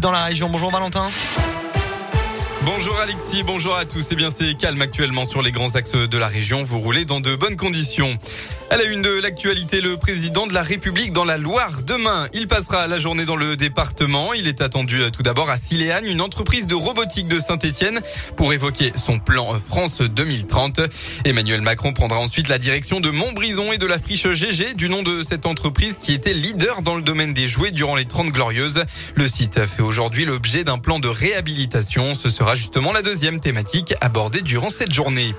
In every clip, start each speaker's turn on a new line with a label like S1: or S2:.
S1: dans la région. Bonjour Valentin.
S2: Bonjour Alexis, bonjour à tous. Eh bien, c'est calme actuellement sur les grands axes de la région. Vous roulez dans de bonnes conditions. À la une de l'actualité, le président de la République dans la Loire demain. Il passera la journée dans le département. Il est attendu euh, tout d'abord à Siléane, une entreprise de robotique de Saint-Etienne, pour évoquer son plan France 2030. Emmanuel Macron prendra ensuite la direction de Montbrison et de la friche GG, du nom de cette entreprise qui était leader dans le domaine des jouets durant les 30 glorieuses. Le site fait aujourd'hui l'objet d'un plan de réhabilitation. Ce sera justement la deuxième thématique abordée durant cette journée.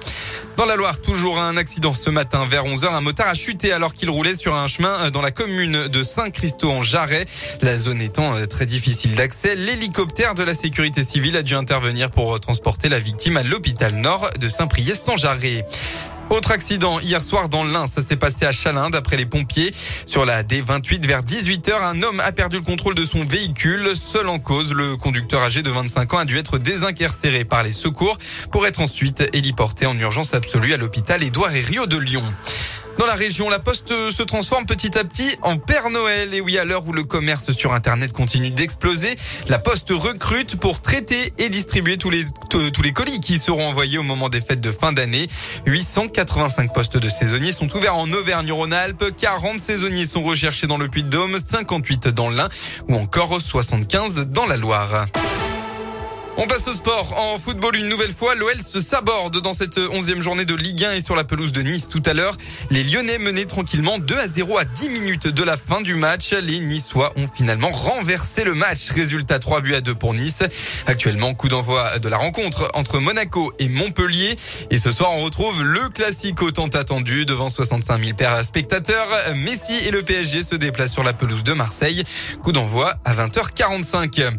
S2: Dans la Loire, toujours un accident ce matin vers 11h. Un motard a chuté alors qu'il roulait sur un chemin dans la commune de Saint-Christo en Jarret. La zone étant euh, très difficile d'accès, l'hélicoptère de la sécurité civile a dû intervenir pour transporter la victime à l'hôpital nord de Saint-Priest en Jarret. Autre accident hier soir dans l'Ain, ça s'est passé à Chalin d'après les pompiers. Sur la D28 vers 18h, un homme a perdu le contrôle de son véhicule. Seul en cause, le conducteur âgé de 25 ans a dû être désincarcéré par les secours pour être ensuite héliporté en urgence absolue à l'hôpital Édouard et Rio de Lyon. Dans la région, la Poste se transforme petit à petit en Père Noël. Et oui, à l'heure où le commerce sur Internet continue d'exploser, la Poste recrute pour traiter et distribuer tous les, tous les colis qui seront envoyés au moment des fêtes de fin d'année. 885 postes de saisonniers sont ouverts en Auvergne-Rhône-Alpes. 40 saisonniers sont recherchés dans le Puy-de-Dôme, 58 dans l'Ain ou encore 75 dans la Loire. On passe au sport. En football, une nouvelle fois, l'OL se saborde dans cette onzième journée de Ligue 1 et sur la pelouse de Nice tout à l'heure. Les Lyonnais menaient tranquillement 2 à 0 à 10 minutes de la fin du match. Les Niçois ont finalement renversé le match. Résultat 3 buts à 2 pour Nice. Actuellement, coup d'envoi de la rencontre entre Monaco et Montpellier. Et ce soir, on retrouve le classique autant attendu devant 65 000 spectateurs. Messi et le PSG se déplacent sur la pelouse de Marseille. Coup d'envoi à 20h45.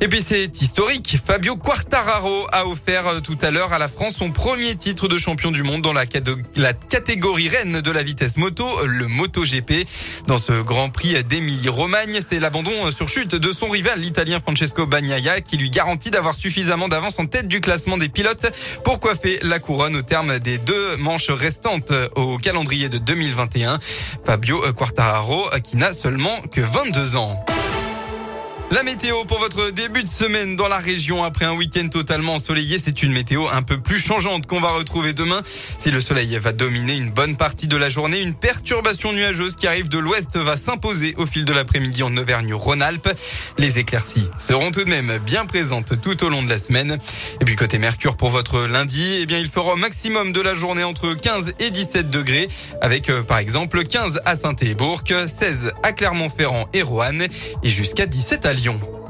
S2: Et puis c'est historique. Fabio Quartararo a offert euh, tout à l'heure à la France son premier titre de champion du monde dans la, catégorie reine de la vitesse moto, le MotoGP. Dans ce Grand Prix d'Émilie-Romagne, c'est l'abandon euh, sur chute de son rival, l'italien Francesco Bagnaia, qui lui garantit d'avoir suffisamment d'avance en tête du classement des pilotes pour coiffer la couronne au terme des deux manches restantes euh, au calendrier de 2021. Fabio Quartararo, qui n'a seulement que 22 ans. La météo pour votre début de semaine dans la région après un week-end totalement ensoleillé, c'est une météo un peu plus changeante qu'on va retrouver demain. Si le soleil va dominer une bonne partie de la journée, une perturbation nuageuse qui arrive de l'ouest va s'imposer au fil de l'après-midi en Auvergne-Rhône-Alpes. Les éclaircies seront tout de même bien présentes tout au long de la semaine. Et puis côté Mercure pour votre lundi, eh bien il fera au maximum de la journée entre 15 et 17 degrés avec euh, par exemple 15 à Saint-Ébourg, 16 à Clermont-Ferrand et Roanne et jusqu'à 17 à Lyon.